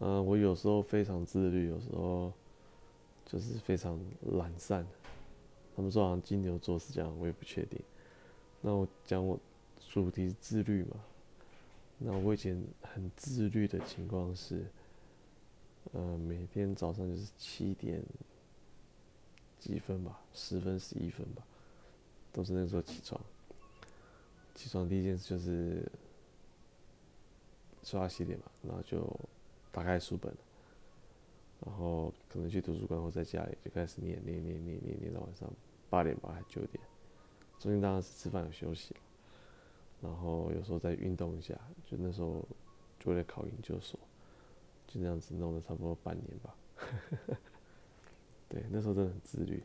嗯，我有时候非常自律，有时候就是非常懒散。他们说好像金牛座是这样，我也不确定。那我讲我主题自律嘛？那我以前很自律的情况是，呃，每天早上就是七点几分吧，十分十一分吧，都是那时候起床。起床第一件事就是刷牙洗脸嘛，然后就打开书本，然后可能去图书馆或在家里就开始念念念念念念到晚上八点吧，还九点，中间当然是吃饭有休息，然后有时候再运动一下，就那时候就为了考研究所，就这样子弄了差不多半年吧。对，那时候真的很自律。